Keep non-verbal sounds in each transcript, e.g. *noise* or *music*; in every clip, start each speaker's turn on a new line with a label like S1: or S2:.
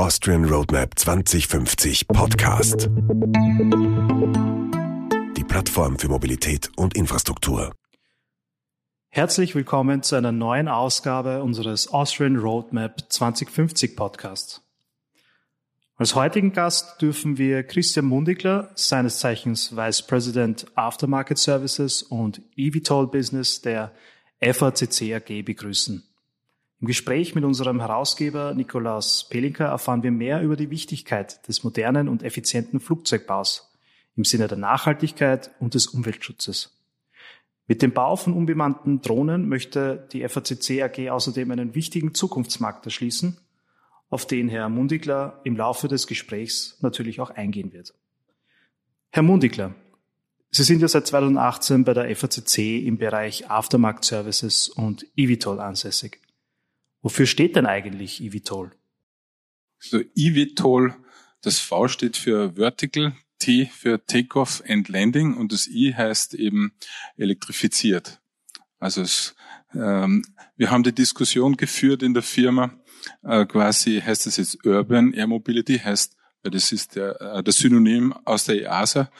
S1: Austrian Roadmap 2050 Podcast. Die Plattform für Mobilität und Infrastruktur.
S2: Herzlich willkommen zu einer neuen Ausgabe unseres Austrian Roadmap 2050 Podcasts. Als heutigen Gast dürfen wir Christian Mundigler, seines Zeichens Vice President Aftermarket Services und eVTOL Business der FACC AG begrüßen. Im Gespräch mit unserem Herausgeber Nikolaus Pelinka erfahren wir mehr über die Wichtigkeit des modernen und effizienten Flugzeugbaus im Sinne der Nachhaltigkeit und des Umweltschutzes. Mit dem Bau von unbemannten Drohnen möchte die FACC AG außerdem einen wichtigen Zukunftsmarkt erschließen, auf den Herr Mundigler im Laufe des Gesprächs natürlich auch eingehen wird. Herr Mundigler, Sie sind ja seit 2018 bei der FACC im Bereich Aftermarket Services und eVTOL ansässig. Wofür steht denn eigentlich eVTOL?
S3: So eVTOL, das V steht für Vertical, T für Takeoff and Landing und das I heißt eben elektrifiziert. Also es, ähm, wir haben die Diskussion geführt in der Firma, äh, quasi heißt es jetzt Urban Air Mobility, heißt, weil das ist der, äh, das Synonym aus der EASA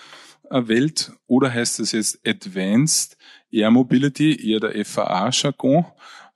S3: Welt, oder heißt es jetzt Advanced Air Mobility, eher der FAA-Jargon.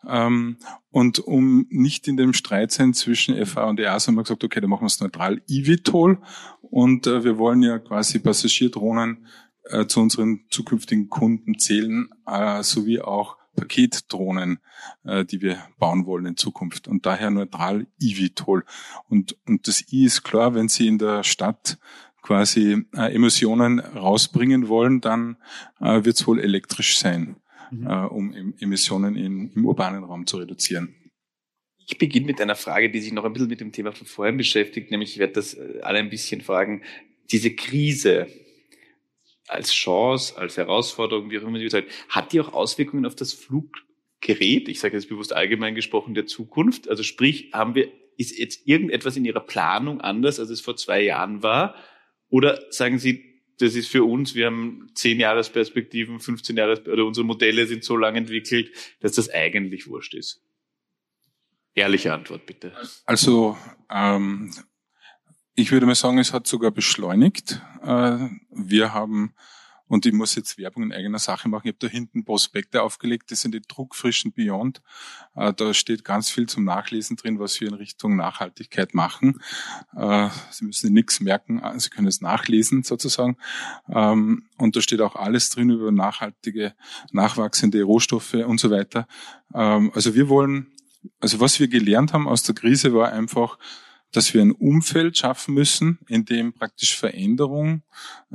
S3: Ähm, und um nicht in dem Streit sein zwischen FA und EASA haben wir gesagt, okay, dann machen wir es neutral eVTOL. Und äh, wir wollen ja quasi Passagierdrohnen äh, zu unseren zukünftigen Kunden zählen, äh, sowie auch Paketdrohnen, äh, die wir bauen wollen in Zukunft. Und daher neutral eVTOL. Und, und das I ist klar, wenn Sie in der Stadt quasi äh, Emissionen rausbringen wollen, dann äh, wird es wohl elektrisch sein mhm. äh, um Emissionen in, im urbanen Raum zu reduzieren.
S4: Ich beginne mit einer Frage, die sich noch ein bisschen mit dem Thema von vorhin beschäftigt, nämlich ich werde das äh, alle ein bisschen fragen. Diese Krise als Chance, als Herausforderung, wie auch immer sie sagt, hat die auch Auswirkungen auf das Fluggerät? Ich sage jetzt bewusst allgemein gesprochen der Zukunft. Also sprich, haben wir, ist jetzt irgendetwas in Ihrer Planung anders, als es vor zwei Jahren war? Oder sagen Sie, das ist für uns, wir haben 10 Jahresperspektiven, 15 Jahres, oder unsere Modelle sind so lang entwickelt, dass das eigentlich wurscht ist. Ehrliche Antwort bitte.
S3: Also ähm, ich würde mal sagen, es hat sogar beschleunigt. Äh, wir haben und ich muss jetzt Werbung in eigener Sache machen. Ich habe da hinten Prospekte aufgelegt, das sind die druckfrischen Beyond. Äh, da steht ganz viel zum Nachlesen drin, was wir in Richtung Nachhaltigkeit machen. Äh, Sie müssen nichts merken, äh, Sie können es nachlesen sozusagen. Ähm, und da steht auch alles drin über nachhaltige, nachwachsende Rohstoffe und so weiter. Ähm, also wir wollen, also was wir gelernt haben aus der Krise war einfach, dass wir ein Umfeld schaffen müssen, in dem praktisch Veränderung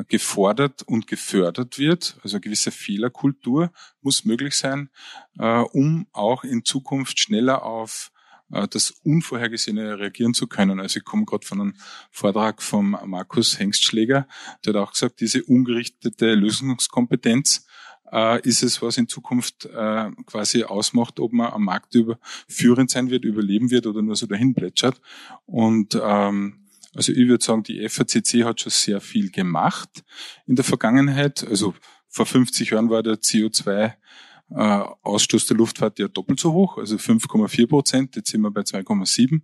S3: gefordert und gefördert wird. Also eine gewisse Fehlerkultur muss möglich sein, äh, um auch in Zukunft schneller auf äh, das Unvorhergesehene reagieren zu können. Also ich komme gerade von einem Vortrag vom Markus Hengstschläger, der hat auch gesagt, diese ungerichtete Lösungskompetenz äh, ist es, was in Zukunft äh, quasi ausmacht, ob man am Markt über führend sein wird, überleben wird oder nur so dahin plätschert. Und ähm, also ich würde sagen, die FACC hat schon sehr viel gemacht in der Vergangenheit. Also vor 50 Jahren war der CO2 äh, Ausstoß der Luftfahrt ja doppelt so hoch, also 5,4 Prozent. Jetzt sind wir bei 2,7.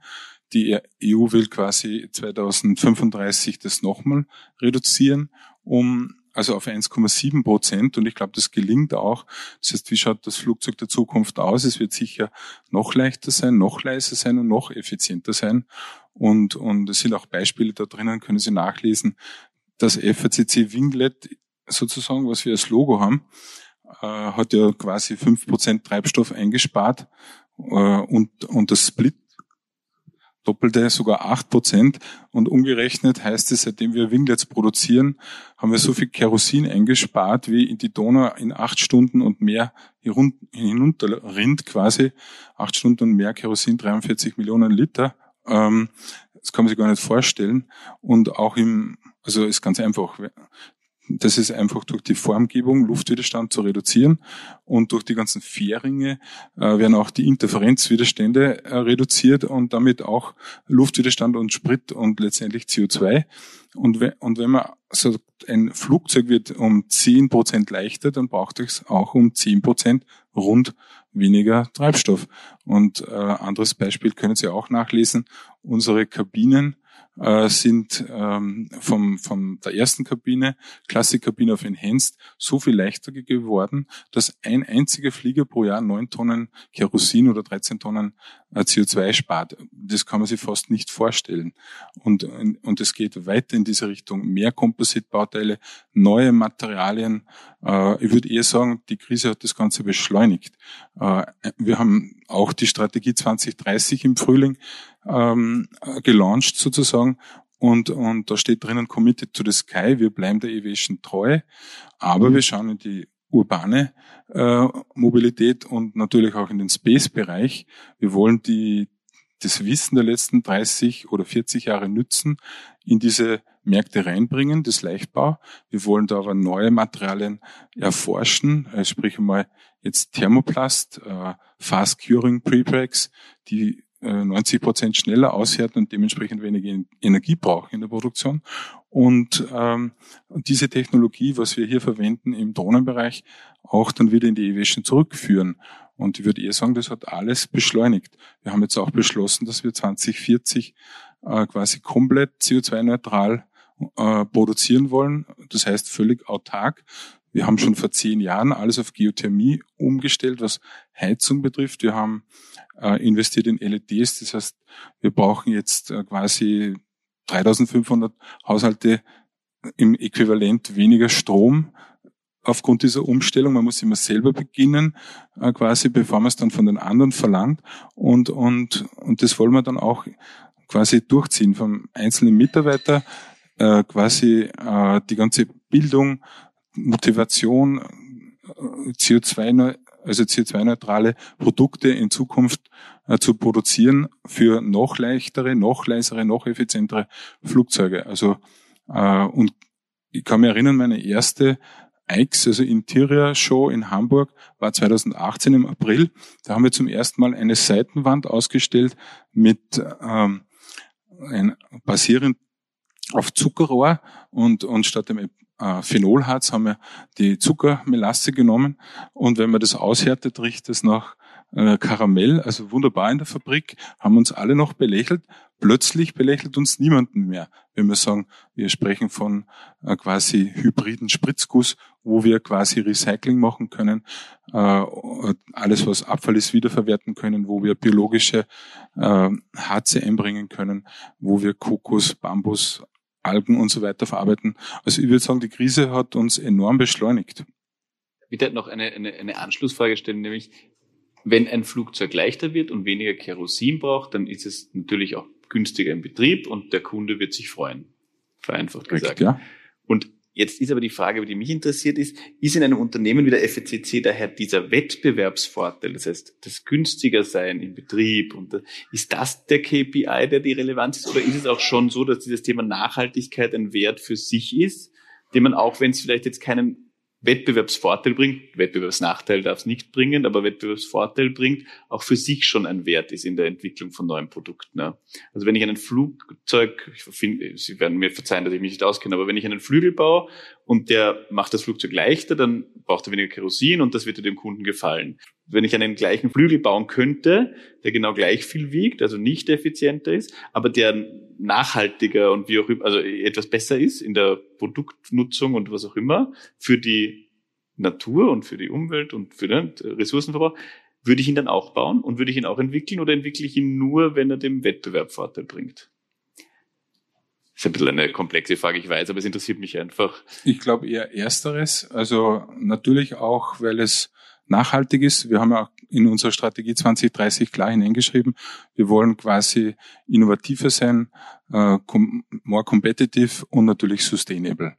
S3: Die EU will quasi 2035 das nochmal reduzieren, um also auf 1,7 Prozent. Und ich glaube, das gelingt auch. Das heißt, wie schaut das Flugzeug der Zukunft aus? Es wird sicher noch leichter sein, noch leiser sein und noch effizienter sein. Und, und es sind auch Beispiele da drinnen, können Sie nachlesen. Das FACC Winglet sozusagen, was wir als Logo haben, äh, hat ja quasi fünf Prozent Treibstoff eingespart. Äh, und, und das Split doppelte sogar acht Prozent. Und umgerechnet heißt es, seitdem wir Winglets produzieren, haben wir so viel Kerosin eingespart, wie in die Donau in acht Stunden und mehr hinunterrinnt quasi. Acht Stunden und mehr Kerosin, 43 Millionen Liter. Ähm, das kann man sich gar nicht vorstellen. Und auch im, also ist ganz einfach. Das ist einfach durch die Formgebung Luftwiderstand zu reduzieren und durch die ganzen Fähringe äh, werden auch die Interferenzwiderstände äh, reduziert und damit auch Luftwiderstand und Sprit und letztendlich CO2. Und, we und wenn man sagt, ein Flugzeug wird um zehn Prozent leichter, dann braucht es auch um zehn Prozent rund weniger Treibstoff. Und äh, anderes Beispiel können Sie auch nachlesen. Unsere Kabinen äh, sind ähm, vom, vom der ersten Kabine, Klassikkabine auf Enhanced, so viel leichter geworden, dass ein einziger Flieger pro Jahr neun Tonnen Kerosin oder 13 Tonnen CO2 spart. Das kann man sich fast nicht vorstellen. Und, und es geht weiter in diese Richtung. Mehr Kompositbauteile, neue Materialien. Äh, ich würde eher sagen, die Krise hat das Ganze beschleunigt. Äh, wir haben auch die Strategie 2030 im Frühling ähm, gelauncht sozusagen. Und, und da steht drinnen Committed to the Sky. Wir bleiben der Aviation treu, aber wir schauen in die urbane äh, Mobilität und natürlich auch in den Space-Bereich. Wir wollen die, das Wissen der letzten 30 oder 40 Jahre nützen, in diese Märkte reinbringen, das Leichtbau. Wir wollen da aber neue Materialien erforschen, äh, sprich einmal jetzt Thermoplast, äh, Fast Curing Prepregs, die 90 äh, Prozent schneller aushärten und dementsprechend weniger Energie brauchen in der Produktion. Und ähm, diese Technologie, was wir hier verwenden im Drohnenbereich, auch dann wieder in die Aviation zurückführen. Und ich würde eher sagen, das hat alles beschleunigt. Wir haben jetzt auch beschlossen, dass wir 2040 äh, quasi komplett CO2-neutral äh, produzieren wollen. Das heißt völlig autark. Wir haben schon vor zehn Jahren alles auf Geothermie umgestellt, was Heizung betrifft. Wir haben äh, investiert in LEDs. Das heißt, wir brauchen jetzt äh, quasi 3500 Haushalte im Äquivalent weniger Strom aufgrund dieser Umstellung. Man muss immer selber beginnen, äh, quasi, bevor man es dann von den anderen verlangt. Und, und, und das wollen wir dann auch quasi durchziehen vom einzelnen Mitarbeiter, äh, quasi äh, die ganze Bildung, Motivation, äh, CO2, also CO2-neutrale Produkte in Zukunft äh, zu produzieren für noch leichtere, noch leisere, noch effizientere Flugzeuge. Also äh, und ich kann mich erinnern, meine erste IX, also Interior Show in Hamburg, war 2018 im April. Da haben wir zum ersten Mal eine Seitenwand ausgestellt mit ähm, ein, basierend auf Zuckerrohr und, und statt dem äh, Phenolharz haben wir die Zuckermelasse genommen. Und wenn man das aushärtet, riecht es nach äh, Karamell, also wunderbar in der Fabrik, haben uns alle noch belächelt. Plötzlich belächelt uns niemanden mehr, wenn wir sagen, wir sprechen von äh, quasi hybriden Spritzguss, wo wir quasi Recycling machen können, äh, alles was Abfall ist wiederverwerten können, wo wir biologische äh, Harze einbringen können, wo wir Kokos, Bambus, Algen und so weiter verarbeiten. Also ich würde sagen, die Krise hat uns enorm beschleunigt.
S4: Ich würde noch eine, eine, eine Anschlussfrage stellen, nämlich wenn ein Flugzeug leichter wird und weniger Kerosin braucht, dann ist es natürlich auch günstiger im Betrieb und der Kunde wird sich freuen. Vereinfacht gesagt.
S3: ja.
S4: Und Jetzt ist aber die Frage, die mich interessiert ist, ist in einem Unternehmen wie der FCC daher dieser Wettbewerbsvorteil, das heißt das günstiger sein im Betrieb und ist das der KPI, der die Relevanz ist? Oder ist es auch schon so, dass dieses Thema Nachhaltigkeit ein Wert für sich ist, den man auch, wenn es vielleicht jetzt keinen Wettbewerbsvorteil bringt, Wettbewerbsnachteil darf es nicht bringen, aber Wettbewerbsvorteil bringt, auch für sich schon ein Wert ist in der Entwicklung von neuen Produkten. Ja. Also wenn ich einen Flugzeug, ich finde, Sie werden mir verzeihen, dass ich mich nicht auskenne, aber wenn ich einen Flügel baue und der macht das Flugzeug leichter, dann braucht er weniger Kerosin und das wird dem Kunden gefallen. Wenn ich einen gleichen Flügel bauen könnte, der genau gleich viel wiegt, also nicht effizienter ist, aber der nachhaltiger und wie auch immer, also etwas besser ist in der Produktnutzung und was auch immer für die Natur und für die Umwelt und für den Ressourcenverbrauch, würde ich ihn dann auch bauen und würde ich ihn auch entwickeln oder entwickle ich ihn nur, wenn er dem Wettbewerb Vorteil bringt? Das ist ein bisschen eine komplexe Frage, ich weiß, aber es interessiert mich einfach.
S3: Ich glaube eher Ersteres. Also natürlich auch, weil es nachhaltig ist. Wir haben ja in unserer Strategie 2030 klar hineingeschrieben, wir wollen quasi innovativer sein, äh, more competitive und natürlich sustainable.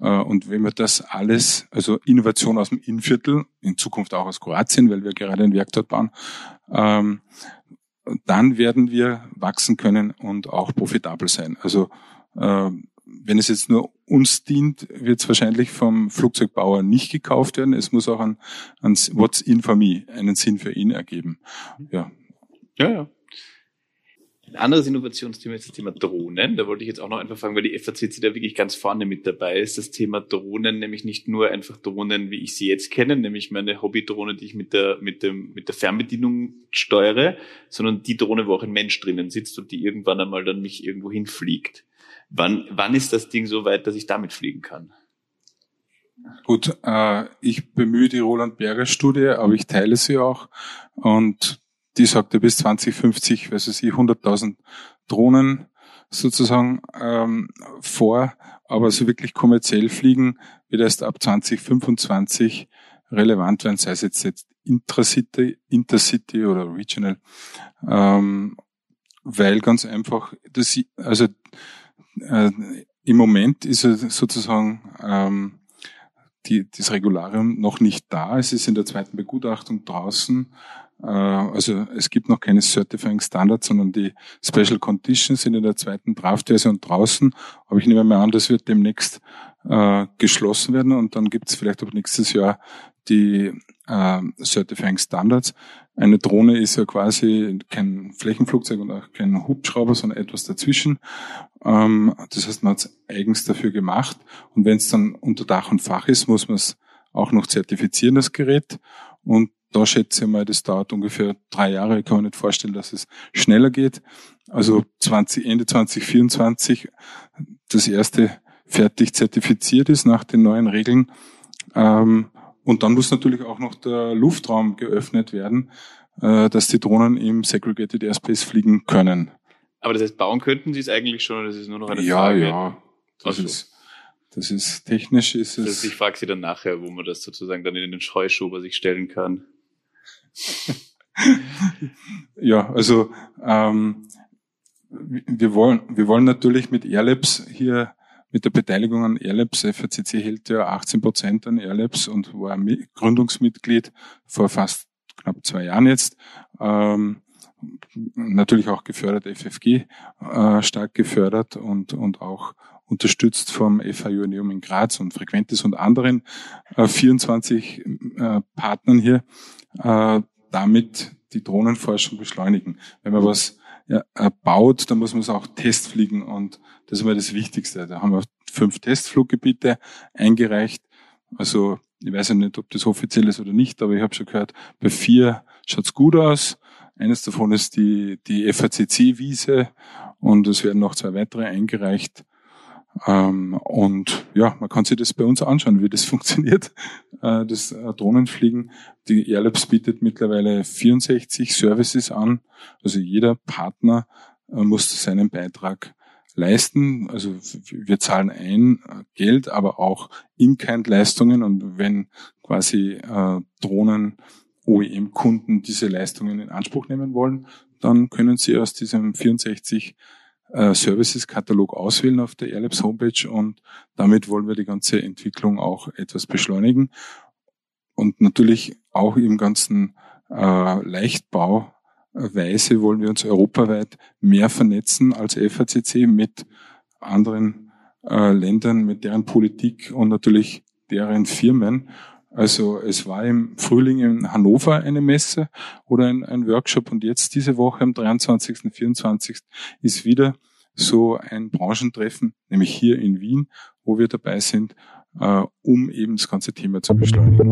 S3: Äh, und wenn wir das alles, also Innovation aus dem Innviertel, in Zukunft auch aus Kroatien, weil wir gerade ein Werk dort bauen, ähm, dann werden wir wachsen können und auch profitabel sein. Also äh, wenn es jetzt nur uns dient, wird es wahrscheinlich vom Flugzeugbauer nicht gekauft werden. Es muss auch ein, ein What's in for me, einen Sinn für ihn ergeben. Ja.
S4: Ja, ja. Ein anderes Innovationsthema ist das Thema Drohnen. Da wollte ich jetzt auch noch einfach fragen, weil die FACC da wirklich ganz vorne mit dabei ist. Das Thema Drohnen, nämlich nicht nur einfach Drohnen, wie ich sie jetzt kenne, nämlich meine Hobbydrohne, die ich mit der, mit dem, mit der Fernbedienung steuere, sondern die Drohne, wo auch ein Mensch drinnen sitzt und die irgendwann einmal dann mich irgendwo hinfliegt. Wann, wann ist das Ding so weit, dass ich damit fliegen kann?
S3: Gut, äh, ich bemühe die Roland Berger Studie, aber ich teile sie auch. Und die sagte bis 2050, weiß ich, 100.000 Drohnen sozusagen ähm, vor, aber so wirklich kommerziell fliegen wird erst ab 2025 relevant werden, sei es jetzt, jetzt Intracity, Intercity oder Regional, ähm, weil ganz einfach das, also äh, im Moment ist es sozusagen ähm, die, das Regularium noch nicht da. Es ist in der zweiten Begutachtung draußen. Äh, also es gibt noch keine Certifying Standards, sondern die Special Conditions sind in der zweiten Draftversion draußen. Aber ich nehme mal an, das wird demnächst äh, geschlossen werden und dann gibt es vielleicht ab nächstes Jahr die äh, Certifying Standards. Eine Drohne ist ja quasi kein Flächenflugzeug und auch kein Hubschrauber, sondern etwas dazwischen. Ähm, das heißt, man hat es eigens dafür gemacht. Und wenn es dann unter Dach und Fach ist, muss man es auch noch zertifizieren, das Gerät. Und da schätze ich mal, das dauert ungefähr drei Jahre. Ich kann mir nicht vorstellen, dass es schneller geht. Also 20, Ende 2024 das erste fertig zertifiziert ist nach den neuen Regeln. Ähm, und dann muss natürlich auch noch der Luftraum geöffnet werden, äh, dass die Drohnen im Segregated Airspace fliegen können.
S4: Aber das heißt, bauen könnten Sie es eigentlich schon, oder das ist nur noch eine
S3: ja,
S4: Frage?
S3: Ja, ja. Das
S4: Also.
S3: ist, das ist technisch ist
S4: Das
S3: es.
S4: heißt, ich frage Sie dann nachher, wo man das sozusagen dann in den Scheuschober sich stellen kann. *laughs*
S3: Ja, also ähm, wir wollen wir wollen natürlich mit Airlabs hier mit der Beteiligung an Airlabs, FACC hält ja 18 Prozent an Airlabs und war Mi- Gründungsmitglied vor fast knapp zwei Jahren jetzt. Ähm, natürlich auch gefördert, FFG äh, stark gefördert und, und auch unterstützt vom FAU Neum in Graz und Frequentis und anderen äh, 24 äh, Partnern hier, äh, damit die Drohnenforschung beschleunigen. Wenn man was ja, baut, dann muss man es auch testfliegen und das ist mal das Wichtigste. Da haben wir fünf Testfluggebiete eingereicht. Also ich weiß ja nicht, ob das offiziell ist oder nicht, aber ich habe schon gehört, bei vier schaut's gut aus. Eines davon ist die, die FACC-Wiese und es werden noch zwei weitere eingereicht. Ähm, und ja, man kann sich das bei uns anschauen, wie das *laughs* funktioniert, äh, das äh, Drohnenfliegen. Die Airlabs bietet mittlerweile 64 Services an. Also jeder Partner äh, muss seinen Beitrag leisten. Also wir zahlen ein Geld, aber auch In-Kind-Leistungen. Und wenn quasi Drohnen OEM-Kunden diese Leistungen in Anspruch nehmen wollen, dann können sie aus diesem 64 äh, Services-Katalog auswählen auf der Airlabs Homepage und damit wollen wir die ganze Entwicklung auch etwas beschleunigen und natürlich auch im ganzen äh, Leichtbauweise wollen wir uns europaweit mehr vernetzen als FACC mit anderen äh, Ländern, mit deren Politik und natürlich deren Firmen. Also es war im Frühling in Hannover eine Messe oder ein, ein Workshop und jetzt diese Woche am 23. und 24. ist wieder so ein Branchentreffen, nämlich hier in Wien, wo wir dabei sind, äh, um eben das ganze Thema zu beschleunigen.